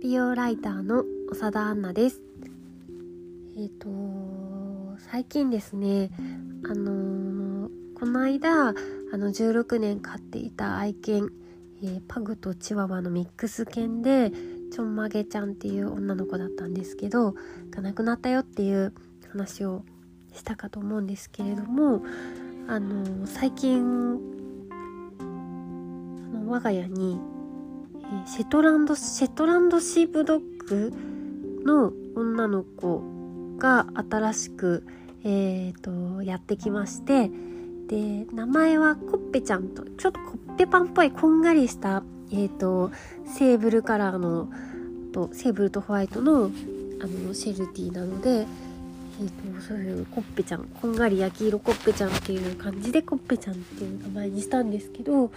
美容ライターの長田アンナです。えっ、ー、と最近ですねあのー、この間あの16年飼っていた愛犬、えー、パグとチワワのミックス犬でちょんまげちゃんっていう女の子だったんですけどが亡くなったよっていう話をしたかと思うんですけれどもあの最近あの我が家にシェトランドシェトランドシープドッグの女の子が新しく、えーと、やってきましてで名前はコッペちゃんとちょっとコッペパンっぽいこんがりした、えーと、セーブルカラーのとセーブルとホワイトのあのシェルティなので、えーと、そういうコッペちゃんこんがり焼き色コッペちゃんっていう感じでコッペちゃんっていう名前にしたんですけど、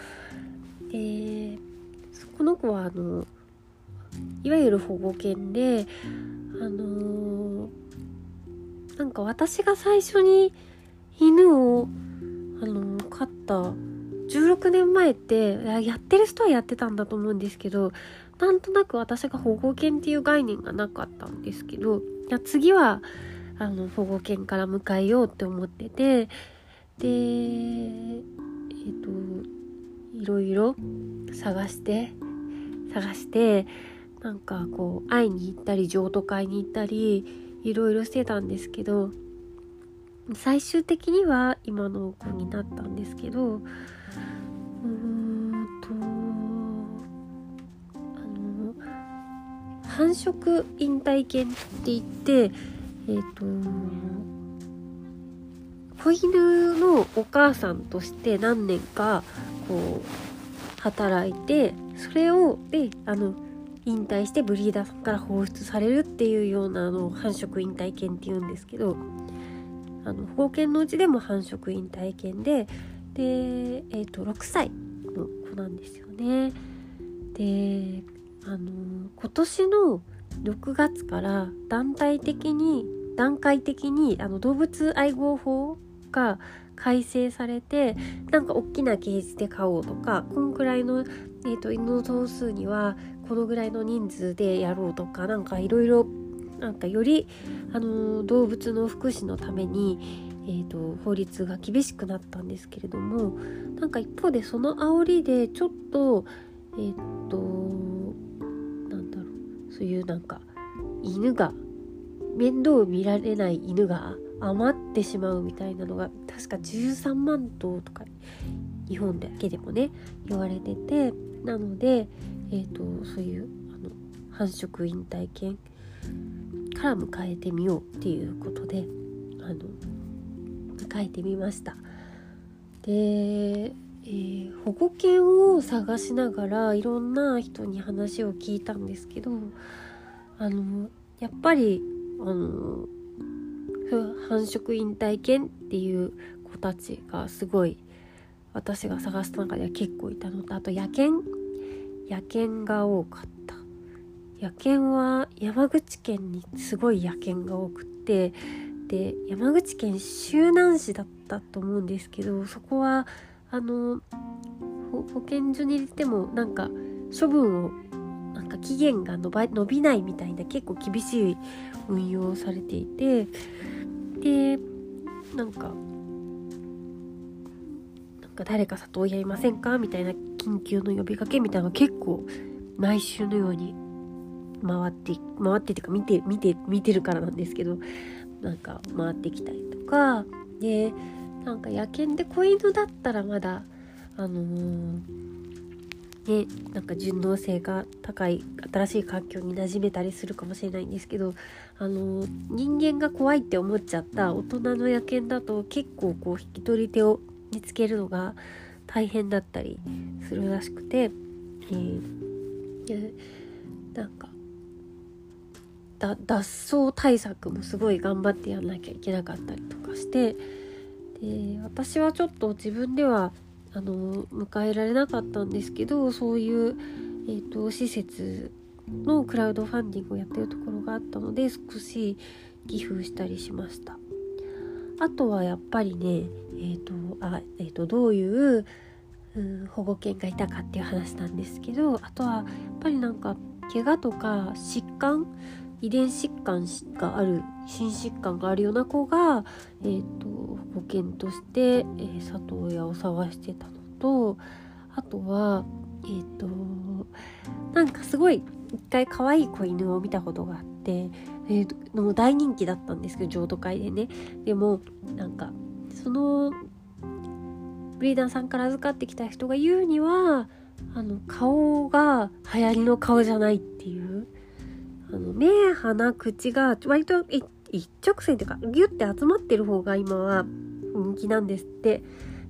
えーこの子はあのいわゆる保護犬であのー、なんか私が最初に犬をあのー、飼った16年前ってやってる人はやってたんだと思うんですけどなんとなく私が保護犬っていう概念がなかったんですけどいや次はあの保護犬から迎えようって思っててでえっ、ー、といろいろ探して探してなんかこう会いに行ったり譲渡会に行ったりいろいろしてたんですけど最終的には今の子になったんですけどうーんとあの繁殖引退犬って言ってえっ、ー、と子犬のお母さんとして何年かこう働いてそれをであの引退してブリーダーさんから放出されるっていうようなあの繁殖引退犬っていうんですけどあの保護犬のうちでも繁殖引退犬でで、えーと、6歳の子なんですよね。であの今年の6月から団体的に段階的にあの動物愛護法が改正されてなんか大きなケージで飼おうとかこんくらいのえーと、犬の頭数にはこのぐらいの人数でやろうとかなんかいろいろなんかより、あの動物の福祉のために、えーと、法律が厳しくなったんですけれどもなんか一方でその煽りでちょっとえっ、ー、となんだろうそういうなんか犬が面倒見られない犬が余ってしまうみたいなのが確か13万頭とか日本だけでもね言われててなので、えーと、そういうあの繁殖引退犬から迎えてみようっていうことであの迎えてみました。で、えー、保護犬を探しながらいろんな人に話を聞いたんですけどあのやっぱりあの繁殖引退犬っていう子たちがすごい私が探した中では結構いたのとあと野犬。野犬が多かった。野犬は山口県にすごい野犬が多くってで山口県周南市だったと思うんですけどそこはあの保健所に入れてもなんか処分をなんか期限が伸びないみたいな結構厳しい運用をされていてでなんかか誰か里親いませんかみたいな緊急の呼びかけみたいなの結構毎週のように回って回っててか見て見て見てるからなんですけどなんか回ってきたりとかでなんか野犬で子犬だったらまだあのー、ねなんか順応性が高い新しい環境に馴染めたりするかもしれないんですけどあの、人間が怖いって思っちゃった大人の野犬だと結構こう引き取り手を見つけるのが大変だったりするらしくて、えー、なんか脱走対策もすごい頑張ってやんなきゃいけなかったりとかしてで私はちょっと自分ではあの迎えられなかったんですけどそういう、えーと、施設のクラウドファンディングをやってるところがあったので少し寄付したりしました。あとはやっぱりね、えーとあえーと、どういう、うん、保護犬がいたかっていう話なんですけどあとはやっぱりなんか怪我とか疾患遺伝疾患がある心疾患があるような子が、えーと、保険として、えー、里親を探してたのとあとはえっ、ー、となんかすごい一回可愛い子犬を見たことがあって、えー、も大人気だったんですけど譲渡会でね。でもなんかそのブリーダーさんから預かってきた人が言うにはあの顔が流行りの顔じゃないっていうあの目鼻口が割と一一直線っていうかギュッて集まってる方が今は人気なんですって。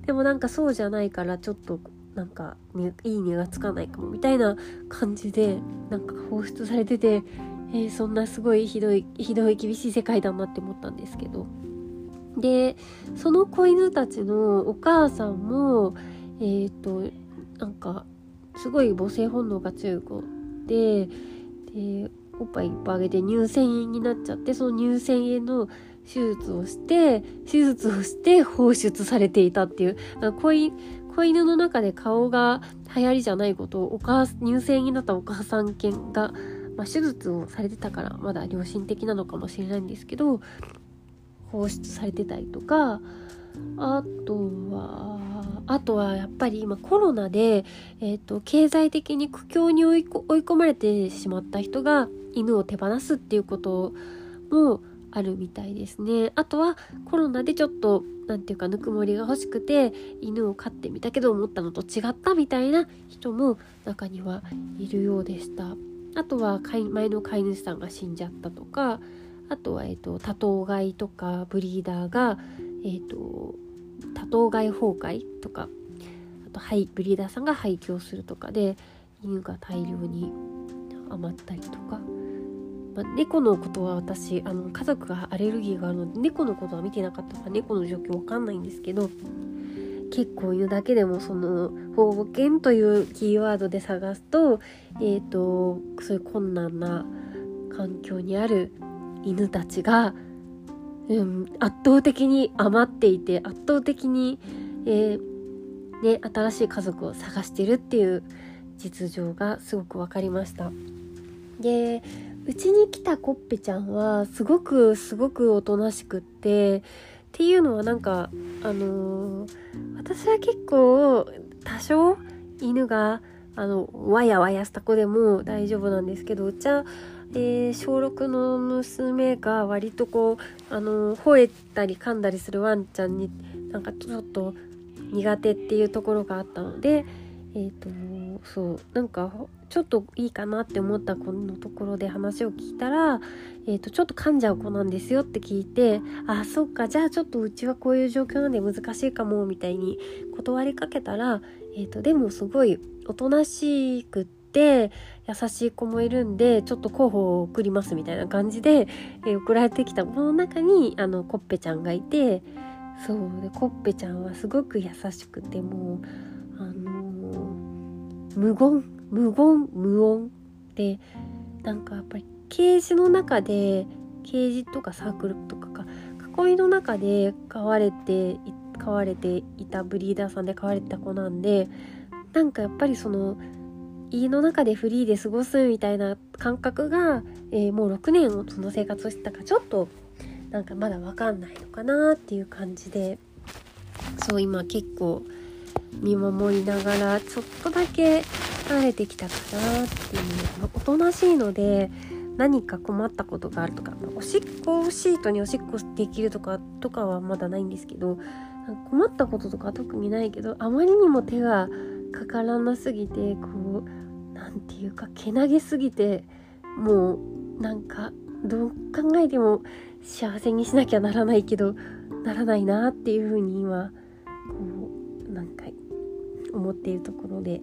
でもなんかそうじゃないからちょっとなんか、ね、いい値がつかないかもみたいな感じでなんか放出されてて、えー、そんなすごいひどいひどい厳しい世界だなって思ったんですけど。でその子犬たちのお母さんもえっ、ー、となんかすごい母性本能が強い子ででおっぱいいっぱいあげて乳腺炎になっちゃってその乳腺炎の手術をして手術をして放出されていたっていう子犬の中で顔が流行りじゃないことをお母乳腺になったお母さん犬が、まあ、手術をされてたからまだ良心的なのかもしれないんですけど放出されてたりとかあとはあとはやっぱり今コロナで、えーと、経済的に苦境に追い込まれてしまった人が犬を手放すっていうこともあるみたいですね。あとはコロナでちょっと何て言うかぬくもりが欲しくて犬を飼ってみたけど思ったのと違ったみたいな人も中にはいるようでした。あとは前の飼い主さんが死んじゃったとかあとは、えーと、多頭飼いとかブリーダーが、えーと多頭飼い崩壊とかあとハイブリーダーさんが廃棄をするとかで犬が大量に余ったりとか、まあ、猫のことは私あの家族がアレルギーがあるので猫のことは見てなかったから猫の状況わかんないんですけど結構犬だけでもその保護犬というキーワードで探すとえ、ー、とそういう困難な環境にある犬たちがうん、圧倒的に余っていて圧倒的に、えー、ね、新しい家族を探してるっていう実情がすごく分かりました。でうちに来たコッペちゃんはすごくすごくおとなしくってっていうのはなんかあのー、私は結構多少犬があのわやわやした子でも大丈夫なんですけどうちはえー、小6の娘が割とこうあの吠えたり噛んだりするワンちゃんになんかちょっと苦手っていうところがあったのでえっ、とそうなんかちょっといいかなって思った子のところで話を聞いたら、えーと、ちょっと噛んじゃう子なんですよって聞いてあそっかじゃあちょっとうちはこういう状況なんで難しいかもみたいに断りかけたら、えーとでもすごいおとなしくって。て優しい子もいるんでちょっと候補を送りますみたいな感じで、えー、送られてきた子の中にあのコッペちゃんがいてそうでコッペちゃんはすごく優しくてもうあのー、無言無言無音。でなんかやっぱりケージの中でケージとかサークルとかか囲いの中で飼われて飼われていたブリーダーさんで飼われてた子なんでなんかやっぱりその家の中でフリーで過ごすみたいな感覚が、えー、もう6年その生活をしてたかちょっとなんかまだ分かんないのかなっていう感じでそう今結構見守りながらちょっとだけ慣れてきたかなっていうおとなしいので何か困ったことがあるとかおしっこシートにおしっこできるとかとかはまだないんですけど困ったこととか特にないけどあまりにも手がかからなすぎてこう何て言うかけなげすぎてもうなんかどう考えても幸せにしなきゃならないけどならないなっていうふうに今こうなんか思っているところで。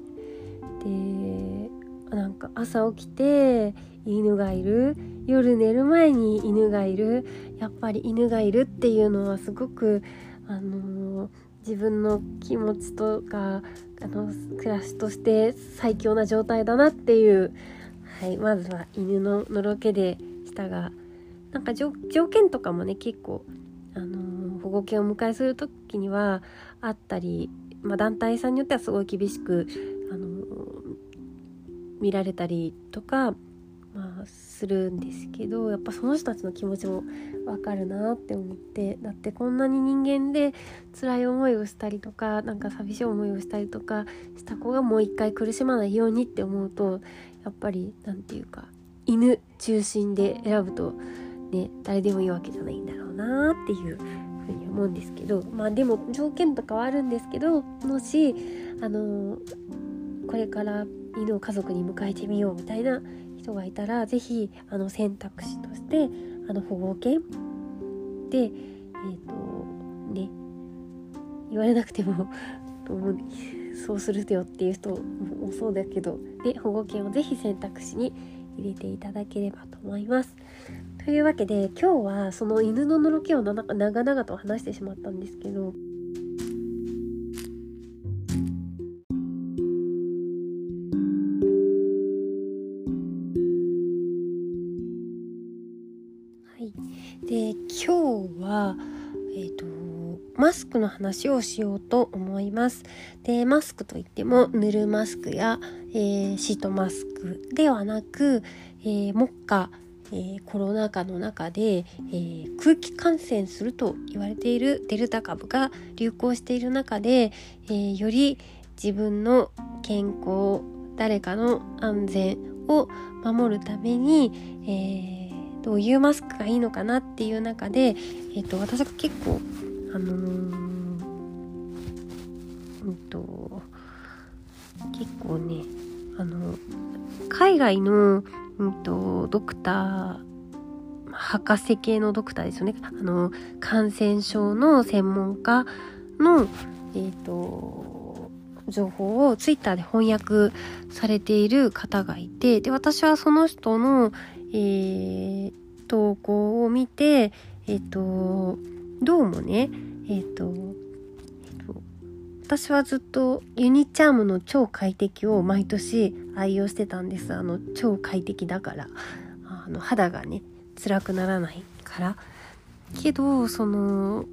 でなんか朝起きて犬がいる。夜寝る前に犬がいる。やっぱり犬がいるっていうのはすごくあのー、自分の気持ちとかあの暮らしとして最強な状態だなっていう、はい、まずは犬ののろけでしたがなんか条件とかもね結構、あのー、保護犬をお迎えする時にはあったり、まあ、団体さんによってはすごい厳しく、見られたりとかまあするんですけどやっぱその人たちの気持ちもわかるなって思ってだってこんなに人間で辛い思いをしたりとかなんか寂しい思いをしたりとかした子がもう一回苦しまないようにって思うとやっぱり何て言うか犬中心で選ぶとね誰でもいいわけじゃないんだろうなっていうふうに思うんですけどまあでも条件とかはあるんですけどもしあのこれから犬を家族に迎えてみようみたいな人がいたら是非あの選択肢としてあの保護犬でえっ、ー、とね言われなくても そうするよっていう人もそうだけどで保護犬を是非選択肢に入れていただければと思います。というわけで今日はその犬ののろけを長々と話してしまったんですけどマスクの話をしようと思います。でマスクといっても塗るマスクや、えー、シートマスクではなく、えー、目下、えー、コロナ禍の中で、えー、空気感染すると言われているデルタ株が流行している中で、えー、より自分の健康誰かの安全を守るために、えどういうマスクがいいのかなっていう中で、えーと、私が結構あのー、うんと結構ねあの海外の、うんと、ドクター博士系のドクターですよね。あの感染症の専門家の、えーと情報をツイッターで翻訳されている方がいてで私はその人の、えー、投稿を見て、えっ、と、どうもね、えっ、と、私はずっとユニチャームの超快適を毎年愛用してたんです。あの、超快適だから。あの、肌がね、辛くならないから。けど、その、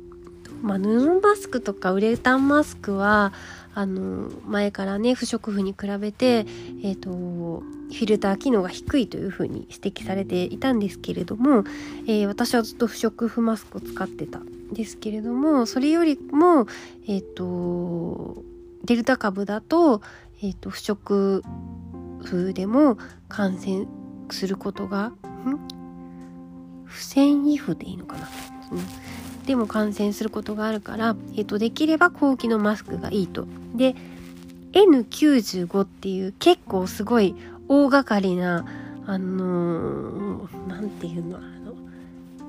まあ、布マスクとかウレタンマスクは、あの前からね不織布に比べて、えーと、フィルター機能が低いというふうに指摘されていたんですけれども、えー、私はずっと不織布マスクを使ってたんですけれどもそれよりも、えーと、デルタ株だと,、えーと、不織布でも感染することが不繊維膚でいいのかな、うんでも感染することがあるから、えっと、できれば後期のマスクがいいと。で N95 っていう結構すごい大掛かりなあの何、て言うのあの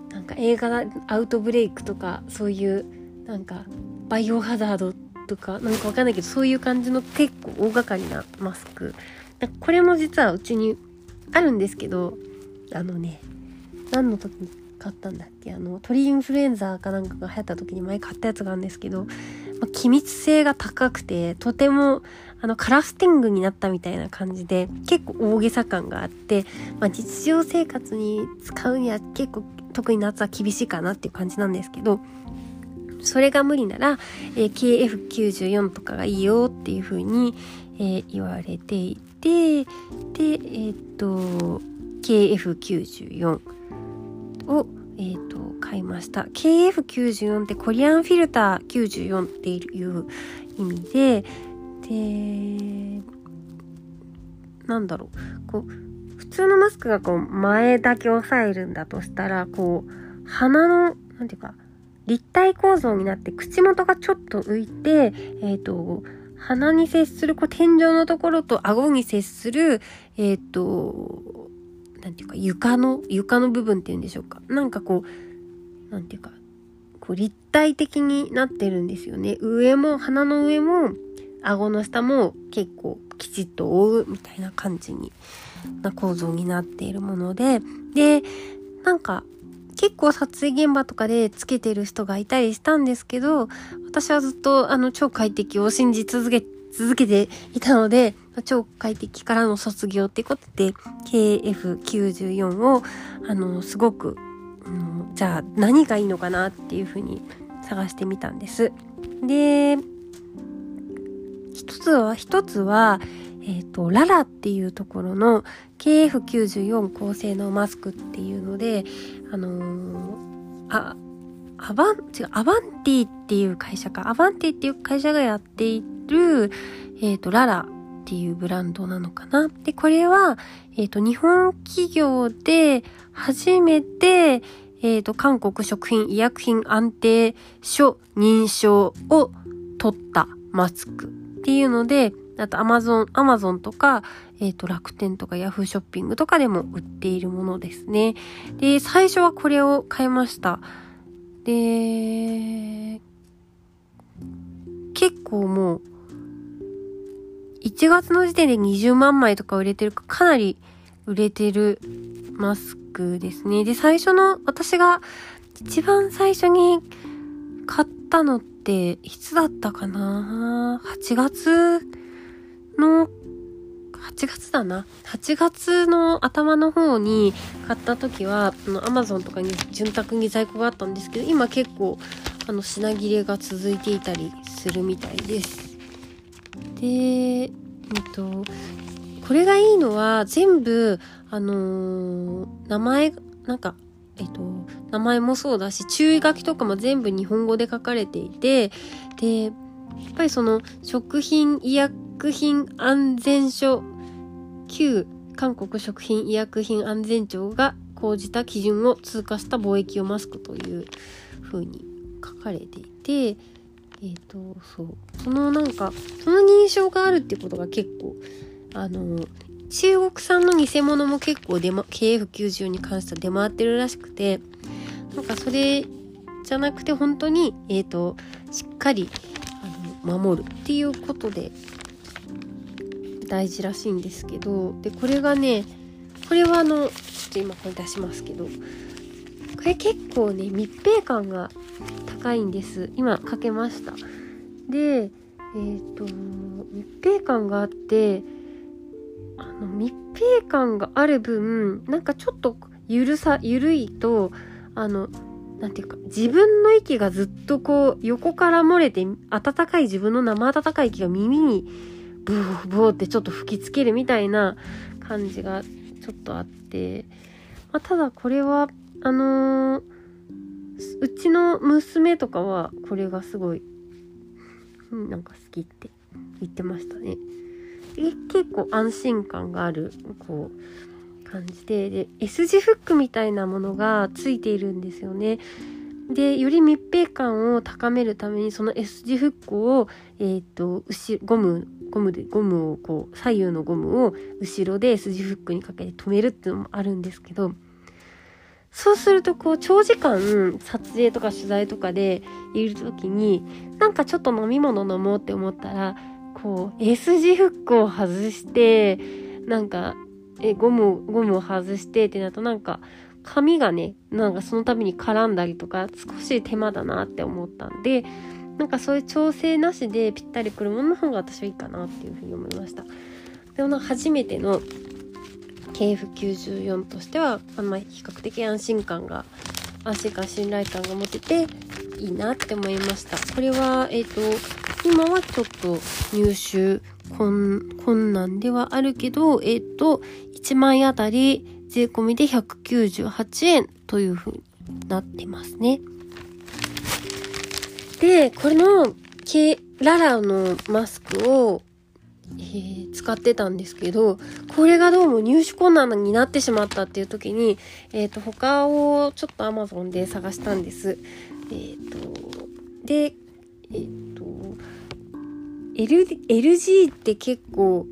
なんか映画アウトブレイクとかそういうなんかバイオハザードとかなんかわかんないけどそういう感じの結構大掛かりなマスクこれも実はうちにあるんですけどあのね何の時買ったんだっけ？あの鳥インフルエンザかなんかが流行った時に前買ったやつがあるんですけど、まあ、機密性が高くてとてもあのカラスティングになったみたいな感じで結構大げさ感があって、まあ、日常生活に使うには結構特に夏は厳しいかなっていう感じなんですけどそれが無理なら、えー、KF94 とかがいいよっていう風に、えー、言われていてでえー、っと KF94 を、えーと、買いました。KF94 ってコリアンフィルター94っていう意味ででなんだろう。こう普通のマスクがこう前だけ押さえるんだとしたらこう鼻のなんていうか立体構造になって口元がちょっと浮いてえっ、ー、と鼻に接するこう天井のところと顎に接するえっ、ー、となんていうか床の床の部分っていうんでしょうか。なんかこうなんていうかこう立体的になってるんですよね。上も鼻の上も顎の下も結構きちっと覆うみたいな感じにな構造になっているもので。でなんか結構撮影現場とかでつけてる人がいたりしたんですけど私はずっとあの超快適を信じ続けて続けていたので超快適からの卒業ってことで KF94 をあのすごく、うん、じゃあ何がいいのかなっていうふうに探してみたんです。で一つは一つはえっ、ー、とララっていうところの KF94 高性能マスクっていうのであのー、あアバン違うアバンティっていう会社かアバンティっていう会社がやっているえっ、ー、とララっていうブランドなのかな。で、これは、えっ、ー、と、日本企業で初めて、えっ、ー、と、韓国食品医薬品安定所認証を取ったマスクっていうので、あとアマゾン、アマゾンとか、えっ、ー、と、楽天とかヤフーショッピングとかでも売っているものですね。で、最初はこれを買いました。で、結構もう、1月の時点で20万枚とか売れてるか、かなり売れてるマスクですね。で、最初の、私が一番最初に買ったのって、いつだったかな ?8 月の、8月だな。8月の頭の方に買った時は、あの、アマゾンとかに潤沢に在庫があったんですけど、今結構、あの、品切れが続いていたりするみたいです。で、えっと、これがいいのは全部、あのー、名前、なんか、えっと、名前もそうだし、注意書きとかも全部日本語で書かれていて、で、やっぱりその、食品医薬品安全所、旧韓国食品医薬品安全庁が講じた基準を通過した貿易用マスクという風に書かれていて、えっ、ー、と、そう。そのなんか、その認証があるってことが結構、あの、中国産の偽物も結構出ま、KF90 に関しては出回ってるらしくて、なんかそれじゃなくて本当に、えっ、ー、と、しっかり、あの、守るっていうことで、大事らしいんですけど、で、これがね、これはあの、ちょっと今これ出しますけど、これ結構ね、密閉感が高いんです。今かけました。でえっ、ー、と密閉感があってあの密閉感がある分なんかちょっとゆるさゆるいとあのなんていうか自分の息がずっとこう横から漏れて暖かい自分の生暖かい息が耳にブーブーってちょっと吹きつけるみたいな感じがちょっとあって、まあ、ただこれはあのーうちの娘とかはこれがすごいなんか好きって言ってましたね。結構安心感があるこう感じでで S 字フックみたいなものがついているんですよね。でより密閉感を高めるためにその S 字フックを、えーと、とゴムゴムでゴムをこう左右のゴムを後ろで S 字フックにかけて止めるっていうのもあるんですけどそうするとこう長時間撮影とか取材とかでいる時になんかちょっと飲み物飲もうって思ったらこう S 字フックを外してなんかえゴムゴムを外してってなるとなんか髪がねなんかその度に絡んだりとか少し手間だなって思ったんでなんかそういう調整なしでぴったりくるものの方が私はいいかなっていうふうに思いました。でも初めての KF94 としては、あんまあ、比較的安心感が安心感信頼感が持てていいなって思いました。これはえっ、ー、と今はちょっと入手困難ではあるけどえっ、ー、と1枚あたり税込みで198円という風になってますね。でこれのララのマスクをえー、使ってたんですけど、これがどうも入手困難になってしまったっていう時に、えっ、ー、と、他をちょっと Amazon で探したんです。えっ、ー、と、で、えっ、と、L、LG って結構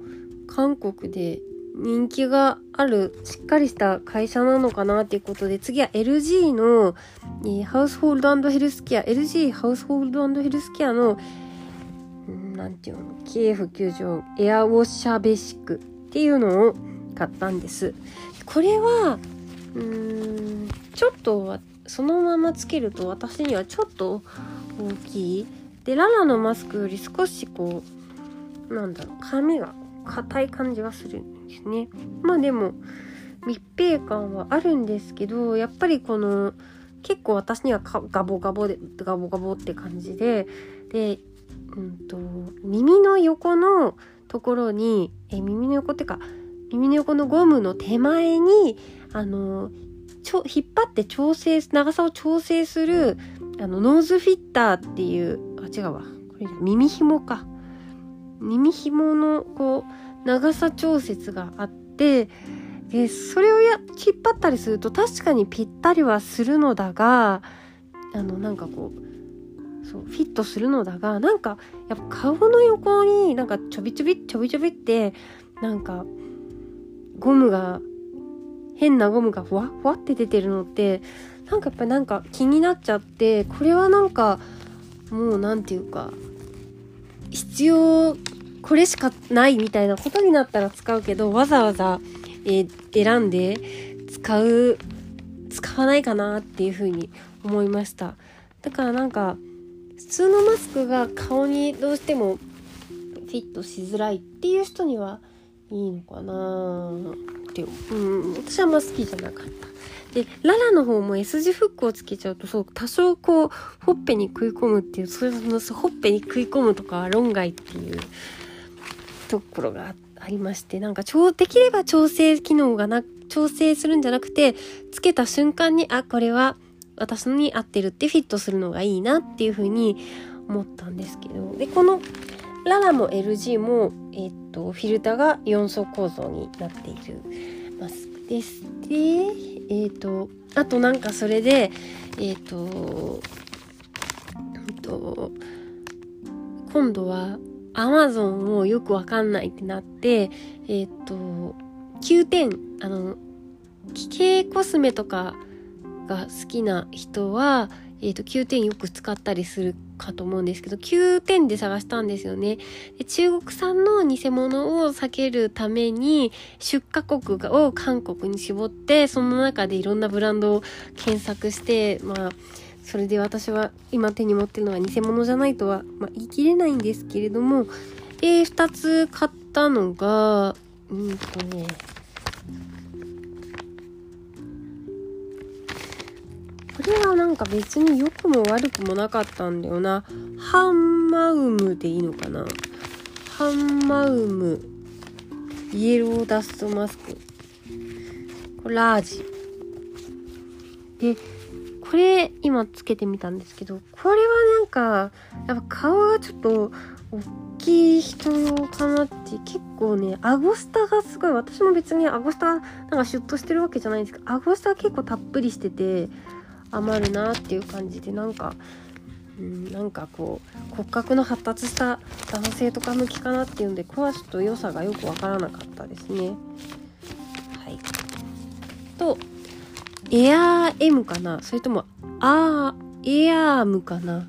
韓国で人気があるしっかりした会社なのかなっていうことで次は LG の、えー、ハウスホールドヘルスケア LG ハウスホールドヘルスケアの何ていうの？KF90 エアウォッシャーベーシックっていうのを買ったんです。これはうーんちょっとそのままつけると私にはちょっと大きい。でララのマスクより少しこうなんだろう髪が硬い感じがするんですね。まあでも密閉感はあるんですけどやっぱりこの結構私にはガボガボでガボガボって感じででうんと、耳の横のところに、え耳の横っていうか耳の横のゴムの手前にあのちょ引っ張って調整長さを調整するあのノーズフィッターっていうあ違うわ。これ耳紐か。耳紐のこう長さ調節があってでそれをや引っ張ったりすると確かにぴったりはするのだがあのなんかこうそうフィットするのだがなんかやっぱ顔の横になんかちょびちょびちょびちょびってなんかゴムが変なゴムがふわふわって出てるのってなんかやっぱなんか気になっちゃってこれはなんかもう何て言うか必要これしかないみたいなことになったら使うけどわざわざ、えー、選んで使う使わないかなっていうふうに思いました。だからなんか普通のマスクが顔にどうしてもフィットしづらいっていう人にはいいのかな。ってう。ん私はあんま好きじゃなかった。でララの方も S 字フックをつけちゃうとそう多少こうほっぺに食い込むっていうそれのほっぺに食い込むとかは論外っていうところがありましてなんかできれば調整機能がな調整するんじゃなくてつけた瞬間にあこれは私に合ってるってフィットするのがいいなっていうふうに思ったんですけどでこのララも LG も、えー、っとフィルターが4層構造になっているマスクです。でえー、っとあとなんかそれでえ、っとえっと今度は Amazon もよくわかんないってなってえっと9点あの奇形コスメとかが好きな人はえーと、9点よく使ったりするかと思うんですけど9点で探したんですよね。で中国産の偽物を避けるために出荷国を韓国に絞ってその中でいろんなブランドを検索してまあそれで私は今手に持ってるのは偽物じゃないとは、まあ、言い切れないんですけれどもで2つ買ったのがうんとねこれはなんか別に良くも悪くもなかったんだよな。ハンマウムでいいのかなハンマウムイエローダストマスク。これラージ。で、これ今つけてみたんですけど、これはなんか、やっぱ顔がちょっと大きい人用かなって結構ね、アゴスタがすごい、私も別にアゴスタなんかシュッとしてるわけじゃないんですけど、アゴスタ結構たっぷりしてて、余るなっていう感じでなんか、うん、なんかこう骨格の発達した男性とか向きかなっていうんでこれはちょっと良さがよくわからなかったですね。はい、とエアー M かな？それともあーエアームかな？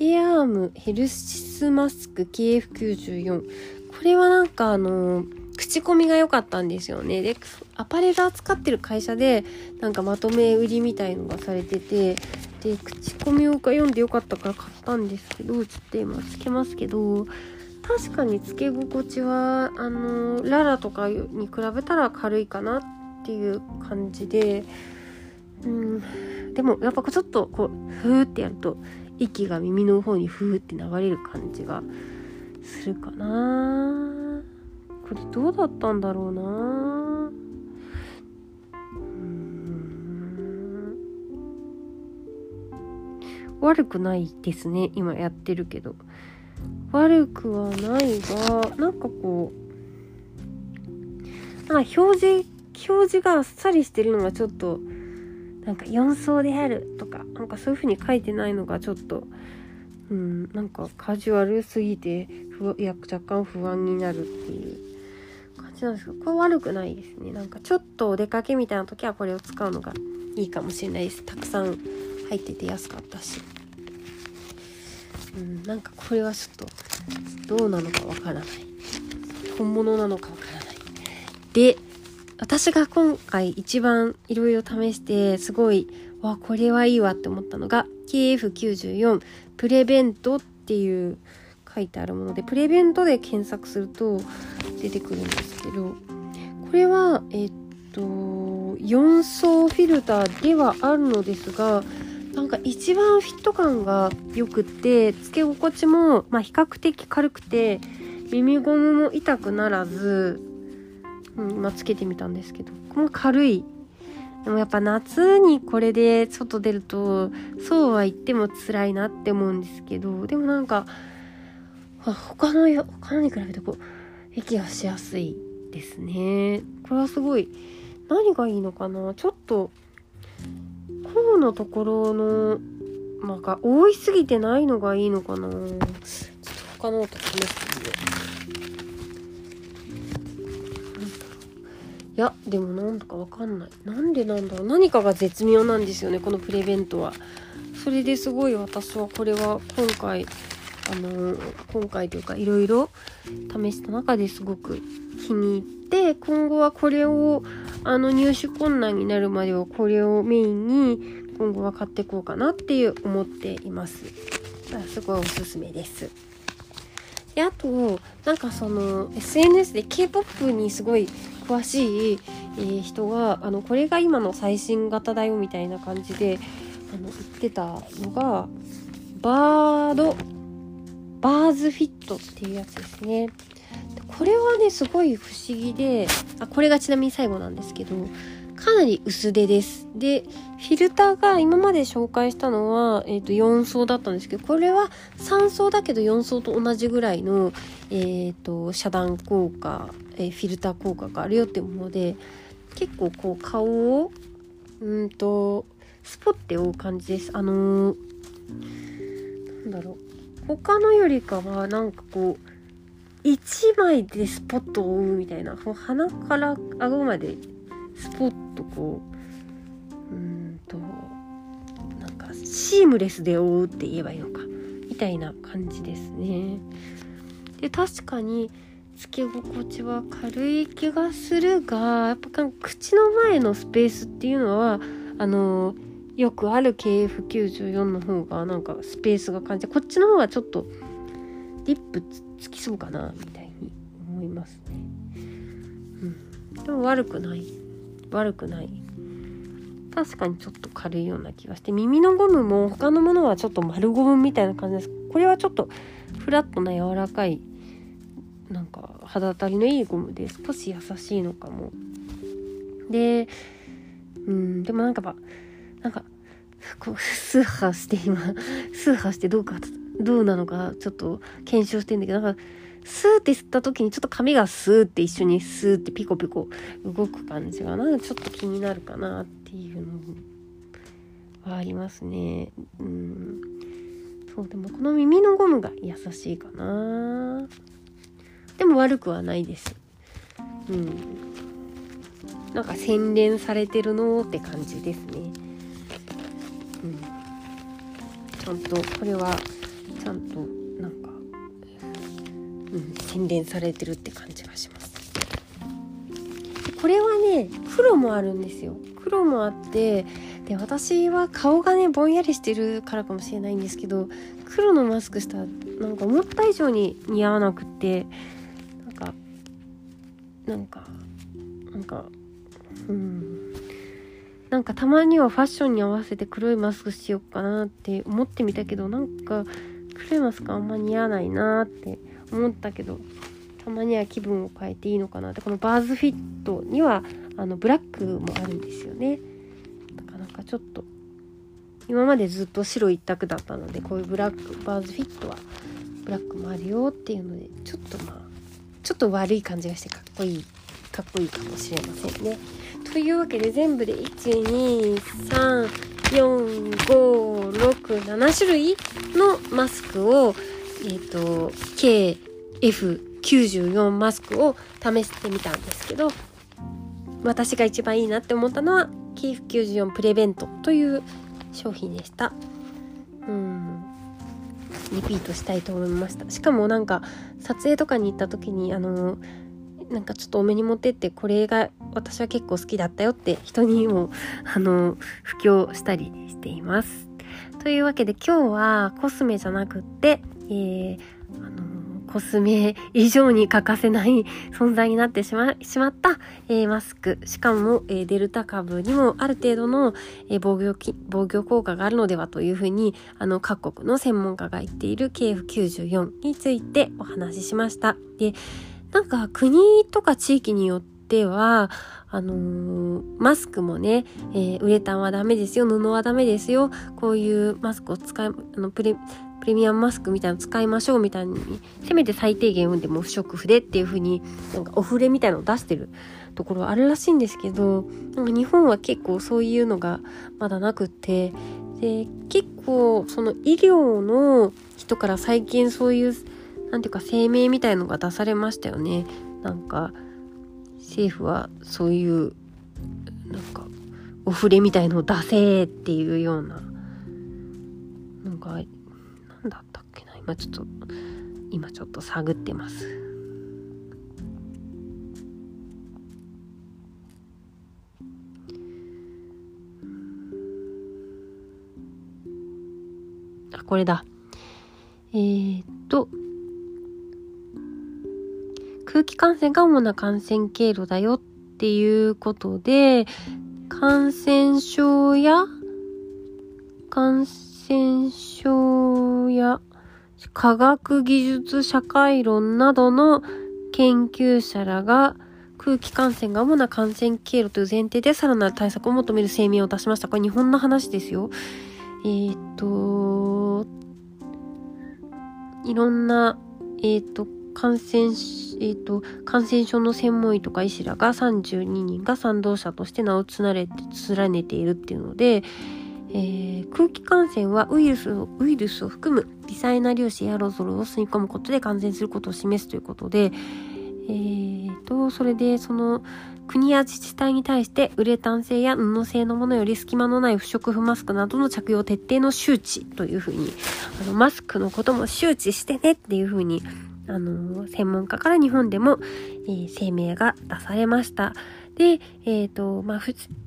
エアームヘルシスマスク KF94 これはなんかあのー口コミが良かったんですよね。で、アパレル扱ってる会社で、なんかまとめ売りみたいのがされてて、で、口コミを読んでよかったから買ったんですけど、ちょっと今つけますけど、確かにつけ心地は、あの、ララとかに比べたら軽いかなっていう感じで、うん、でもやっぱちょっとこう、ふーってやると、息が耳の方にふーって流れる感じがするかな。これどうだったんだろうな。悪くないですね。今やってるけど。悪くはないがなんかこうなんか表示表示があっさりしてるのがちょっとなんか4層であるとかなんかそういう風に書いてないのがちょっとうんなんかカジュアルすぎていや若干不安になるっていう感じなんですけどこれ悪くないですね。なんかちょっとお出かけみたいな時はこれを使うのがいいかもしれないです。たくさん入ってて安かったし。うんなんかこれはちょっとどうなのかわからない。本物なのかわからない。で私が今回一番いろいろ試してすごいわこれはいいわって思ったのが KF94 プレベントっていう書いてあるものでプレベントで検索すると出てくるんですけどこれはえっと4層フィルターではあるのですがなんか一番フィット感が良くてつけ心地も、まあ、比較的軽くて耳ゴムも痛くならずうん、まあ、つけてみたんですけどこれも軽い。でもやっぱ夏にこれで外出るとそうは言っても辛いなって思うんですけどでもなんか他の他のに比べてこう息がしやすいですね。これはすごい何がいいのかな？ちょっと頬のところのなんか覆いすぎてないのがいいのかな。ちょっと他の音試してみよう。いやでもなんだかわかんない。なんでなんだろう。何かが絶妙なんですよねこのプレベントは。それですごい私はこれは今回あの今回というかいろいろ試した中ですごく気に入って今後はこれをあの入手困難になるまではこれをメインに今後は買ってこうかなっていう思っています。すごいおすすめです。であとなんかその SNS で K-POP にすごい詳しい、えー、人があのこれが今の最新型だよみたいな感じであの言ってたのがバードバーズフィットっていうやつですね。これはねすごい不思議であこれがちなみに最後なんですけどかなり薄手です。で、フィルターが今まで紹介したのは、え、ー、と、4層だったんですけど、これは3層だけど4層と同じぐらいの、え、ー、と、遮断効果、えー、フィルター効果があるよっていうもので、結構こう顔を、うんと、スポッて覆う感じです。あのなんだろう。他のよりかは、なんかこう、1枚でスポットを覆うみたいな、鼻から顎までスポッとこううんとなんかシームレスで覆うって言えばいいのかみたいな感じですね。で確かにつけ心地は軽い気がするがやっぱ口の前のスペースっていうのはあのよくある KF94 の方がなんかスペースが感じてこっちの方がちょっとリップつってきそうかなみたいに思いますね。うん、でも悪くない。悪くない。確かにちょっと軽いような気がして耳のゴムも他のものはちょっと丸ゴムみたいな感じです。これはちょっとフラットな柔らかいなんか肌当たりのいいゴムで少し優しいのかも。でうんでもなんかばなんかこうスーハーして今スーハーしてどうかどうなのかちょっと検証してんだけどなんかスーって吸った時にちょっと髪がスーって一緒にスーってピコピコ動く感じがなんかちょっと気になるかなっていうのはありますね。うん。そう、でもこの耳のゴムが優しいかな。でも悪くはないです。うん。なんか洗練されてるのって感じですね。うん。ちゃんと、これは、ちゃんとうん、洗練されてるって感じがします。これはね黒もあるんですよ。黒もあってで私は顔がねぼんやりしてるからかもしれないんですけど黒のマスクしたらなんか思った以上に似合わなくってなんかなんかなんかうん。なんかたまにはファッションに合わせて黒いマスクしようかなって思ってみたけどなんか黒いマスクあんま似合わないなって思ったけどたまには気分を変えていいのかなってこのバーズフィットにはあのブラックもあるんですよね。なかなかちょっと今までずっと白一択だったのでこういうブラックバーズフィットはブラックもあるよっていうのでちょっとまあちょっと悪い感じがしてかっこいいかっこいいかもしれませんね。というわけで全部で123 4567種類のマスクをえっ、ー、と、KF94 マスクを試してみたんですけど、私が一番いいなって思ったのは KF94 プレベントという商品でした。うん。リピートしたいと思いました。しかもなんか撮影とかに行った時にあのなんかちょっと多めに持ってってこれが私は結構好きだったよって人にもあの布教したりしています。というわけで今日はコスメじゃなくってえー、あのコスメ以上に欠かせない存在になってしましまった、えー、マスク。しかも、えー、デルタ株にもある程度の、え防御防御効果があるのではというふうに、あの、各国の専門家が言っている KF94 についてお話ししました。で、なんか国とか地域によってはあのー、マスクもね、えー、ウレタンはダメですよ布はダメですよこういうマスクを使いあのプレプレミアムマスクみたいなの使いましょうみたいにせめて最低限でも不織布でっていう風になんかお触れみたいなのを出してるところあるらしいんですけどなんか日本は結構そういうのがまだなくってで結構その医療の人から最近そういうなんていうか声明みたいのが出されましたよね。なんか政府はそういうなんかお触れみたいのを出せっていうような。なんか何だったっけな。今ちょっと今ちょっと探ってます。あこれだ。えー、っと空気感染が主な感染経路だよっていうことで感染症や感染症や科学技術社会論などの研究者らが空気感染が主な感染経路という前提でさらなる対策を求める声明を出しました。これ日本の話ですよ。えー、っと、いろんな、えー、っと、感染、えーと、感染症の専門医とか医師らが32人が賛同者として名を連ねて連ねているっていうので、えー、空気感染はウイルスをウイルスを含む微細な粒子エアロゾルを吸い込むことで感染することを示すということで、えーと、それでその国や自治体に対してウレタン製や布製のものより隙間のない不織布マスクなどの着用徹底の周知というふうにあのマスクのことも周知してねっていうふうにあの専門家から日本でも、えー、声明が出されました。で、えっ、ー、と、まあ、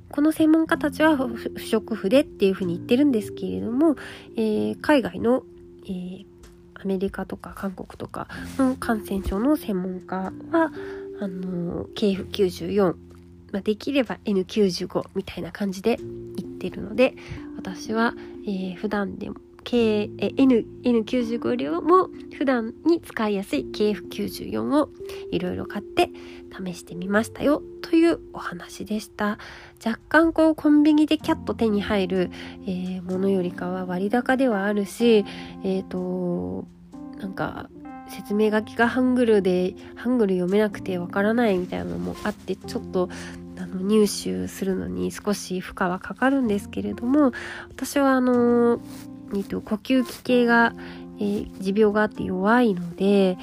この専門家たちは不織布でっていうふうに言ってるんですけれども、えー、海外の、えー、アメリカとか韓国とかの感染症の専門家は、あの KF94、まあ、できれば N95 みたいな感じで言ってるので、私は、えー、普段でも K、N、N95 量も普段に使いやすい KF94 をいろいろ買って試してみましたよというお話でした。若干こうコンビニでキャッと手に入る、えー、ものよりかは割高ではあるし、えっ、ー、と、なんか説明書きがハングルでハングル読めなくてわからないみたいなのもあってちょっとあの入手するのに少し負荷はかかるんですけれども私はあのえーと、呼吸器系が、えー、持病があって弱いので、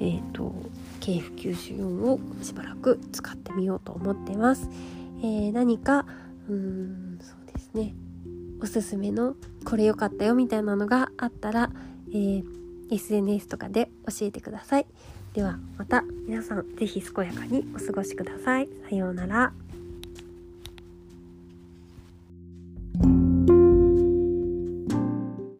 えーと、KF94 をしばらく使ってみようと思ってます。えー、何かうんそうですねおすすめのこれ良かったよみたいなのがあったら、えー、SNS とかで教えてください。ではまた皆さん是非健やかにお過ごしください。さようなら。